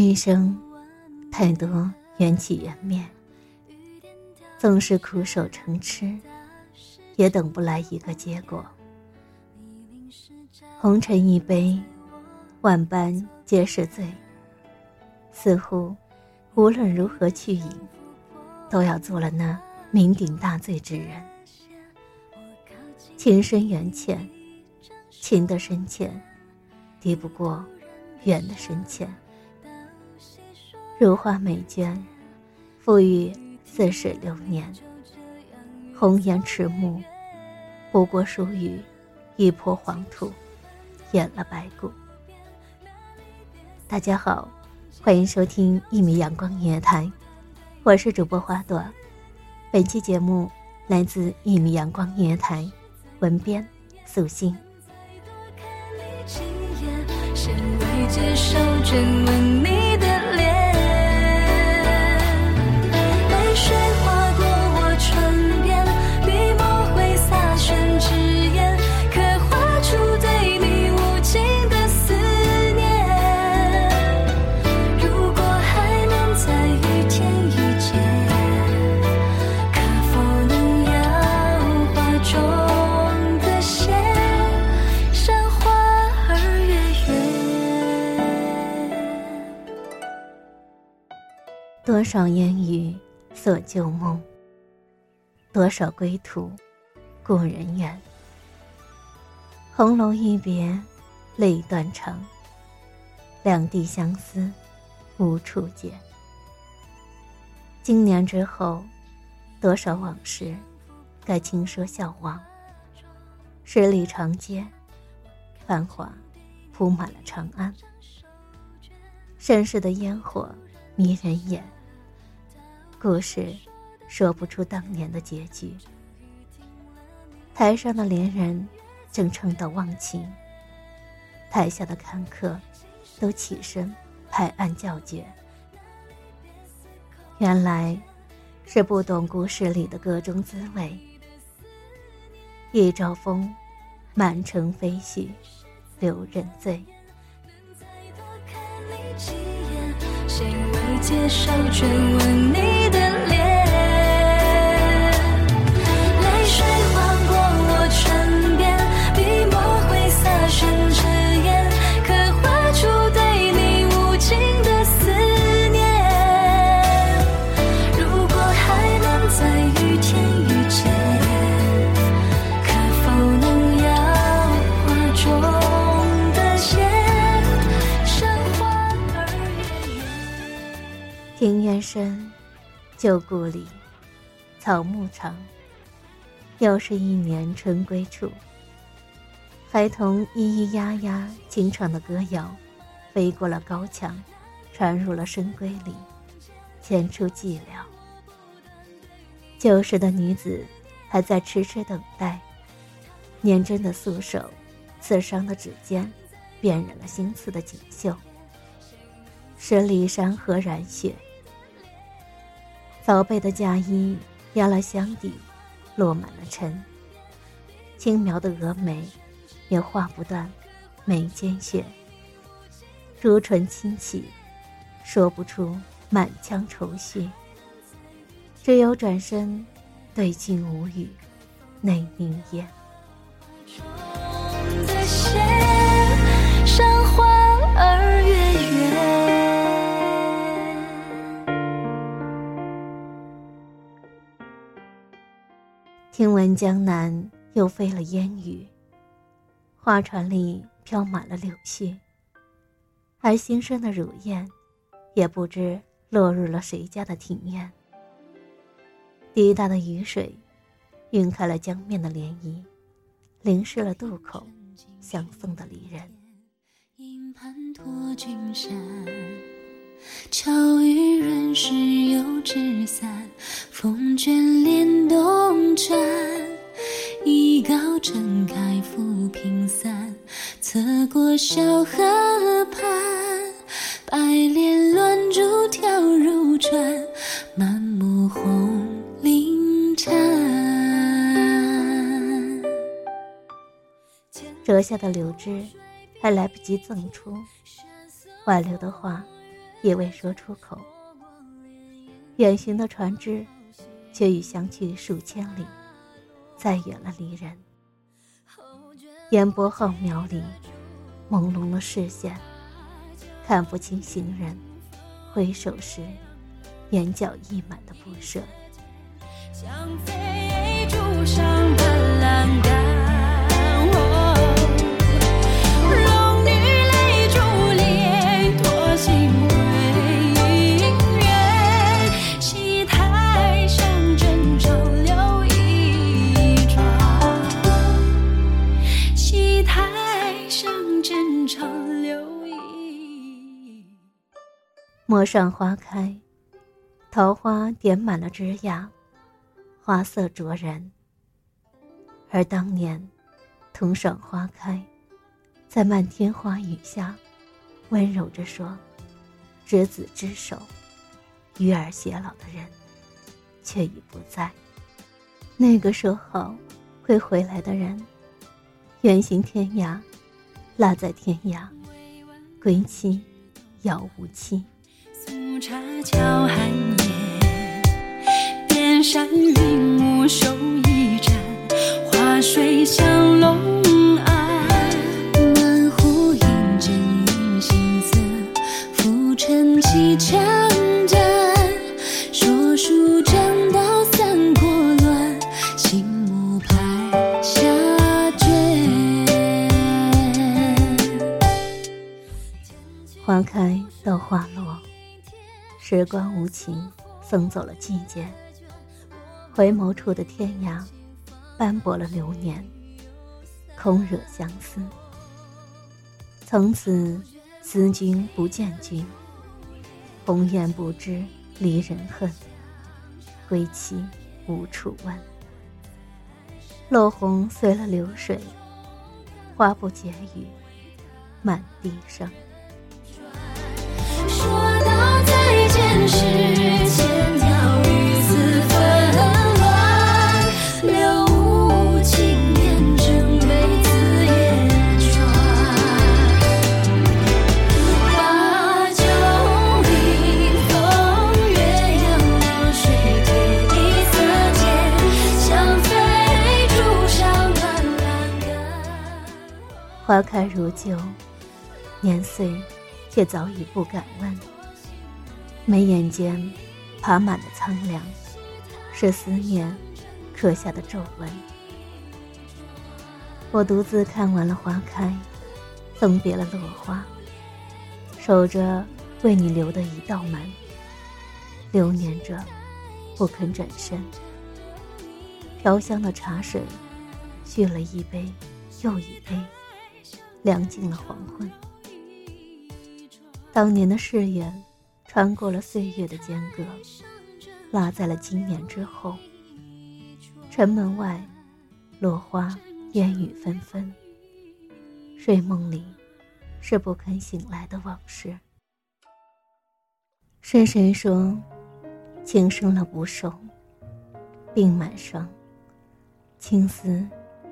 一生，太多缘起缘灭，总是苦守成痴，也等不来一个结果。红尘一杯，万般皆是醉。似乎，无论如何去饮，都要做了那酩酊大醉之人。情深缘浅，情的深浅，敌不过缘的深浅。如花美眷，赋予似水流年。红颜迟暮，不过疏于一抔黄土，掩了白骨。大家好，欢迎收听一米阳光音乐台，我是主播花朵。本期节目来自一米阳光音乐台，文编素心。看你亲眼，先未接受真吻你多少烟雨锁旧梦，多少归途故人远。红楼一别泪断肠，两地相思无处解。经年之后，多少往事该轻说笑忘。十里长街，繁华铺满了长安。盛世的烟火迷人眼，故事说不出当年的结局。台上的恋人正称道忘情，台下的看客都起身拍案叫绝。原来是不懂故事里的各种滋味。一朝风，满城飞絮，留人醉。再多看你几眼，谁未接受真吻你庭院深，旧故里，草木长。又是一年春归处，孩童咿咿呀呀清唱的歌谣，飞过了高墙，传入了深闺里，牵出寂寥。旧时的女子还在痴痴等待，年真的素手，刺伤的指尖，辨认了心刺的锦绣。十里山河染血，早备的嫁衣压了箱底，落满了尘。轻描的蛾眉，也画不断眉间雪。朱唇轻启，说不出满腔愁绪。只有转身，对镜无语，泪凝噎。江南。又飞了烟雨，花船里飘满了柳絮，而新生的乳燕，也不知落入了谁家的庭院。滴答的雨水，晕开了江面的涟漪，淋湿了渡口相送的离人。营盘托君山，巧遇人时又纸伞，风卷帘动转。一高撑开浮萍伞，侧过小河畔，白莲乱珠跳入船，满目红菱颤。折下的柳枝还来不及赠出，挽留的话也未说出口，远行的船只却已相去数千里。再远了离人，烟波浩渺里，朦胧了视线，看不清行人。挥手时，眼角溢满的不舍。陌上花开，桃花点满了枝桠，花色灼人。而当年，同赏花开，在漫天花雨下，温柔着说：“执子之手，与尔偕老的人，却已不在。那个说好会回来的人，远行天涯，落在天涯，归期遥无期。”茶桥寒夜，边山云雾时光无情，送走了季节。回眸处的天涯，斑驳了流年，空惹相思。从此思君不见君，红颜不知离人恨，归期无处问。落红随了流水，花不解语，满地生。花开如旧，年岁却早已不敢问。眉眼间爬满了苍凉，是思念刻下的皱纹。我独自看完了花开，送别了落花，守着为你留的一道门，流年着不肯转身。飘香的茶水，续了一杯又一杯。凉尽了黄昏。当年的誓言，穿过了岁月的间隔，落在了今年之后。城门外，落花烟雨纷纷。睡梦里，是不肯醒来的往事。是谁说，情生了不寿，鬓满霜，青丝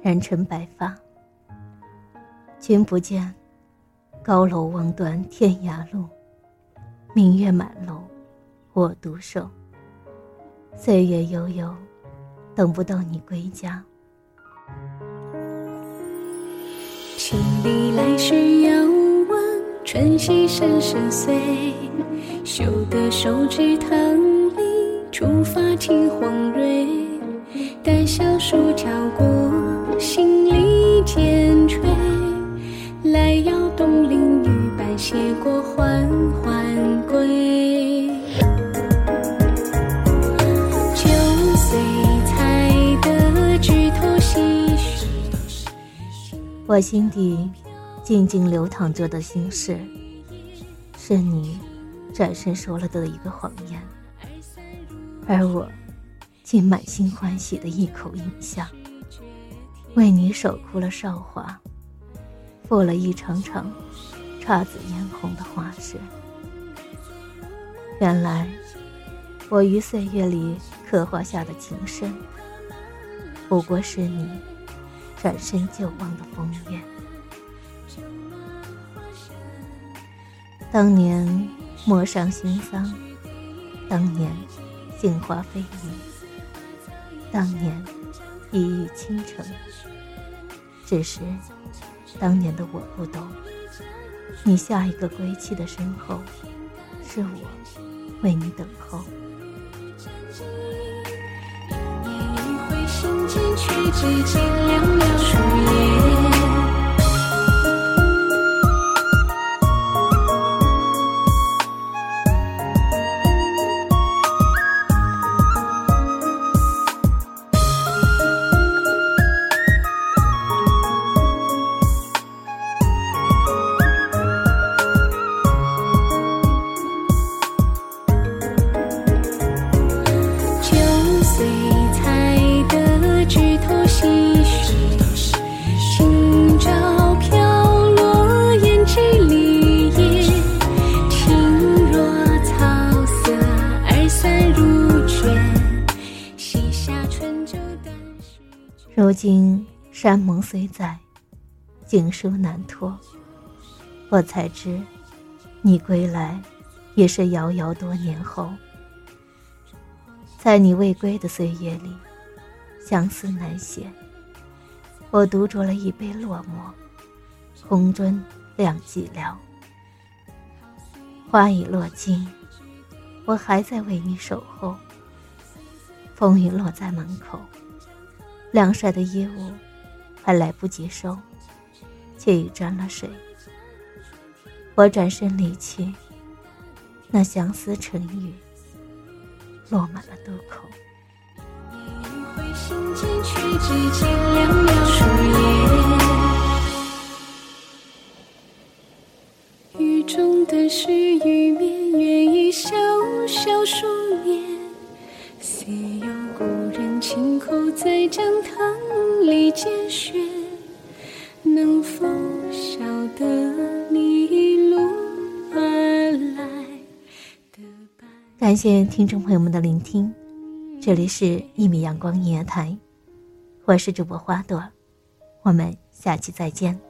染成白发。君不见，高楼望断天涯路，明月满楼，我独守。岁月悠悠，等不到你归家。千里来时遥望，春溪声声碎。绣得手指棠里，触发听黄蕊。待小树飘过，心里渐垂。来邀东邻女伴携过缓缓归。我心底静静流淌着的心事，是你转身说了的一个谎言，而我竟满心欢喜的一口应下，为你守哭了韶华，赴了一场场姹紫嫣红的花事。原来，我于岁月里刻画下的情深，不过是你转身就忘的风月。当年陌上新桑，当年杏花飞雨，当年一遇倾城。只是当年的我不懂，你下一个归期的身后，是我为你等候。一回心间，却只见寥寥树叶。山盟虽在，锦书难托。我才知，你归来，也是遥遥多年后。在你未归的岁月里，相思难写。我独酌了一杯落寞，红樽亮寂寥。花已落尽，我还在为你守候。风雨落在门口，晾晒的衣物还来不及收，却已沾了水。我转身离去，那相思成雨，落满了渡口。一回心间，却只见寥寥树叶。雨中的是雨绵，月已萧萧疏念。似有故人轻口在江塘里节选，能否晓得你一路而来的？感谢听众朋友们的聆听，这里是一米阳光音乐台，我是主播花朵，我们下期再见。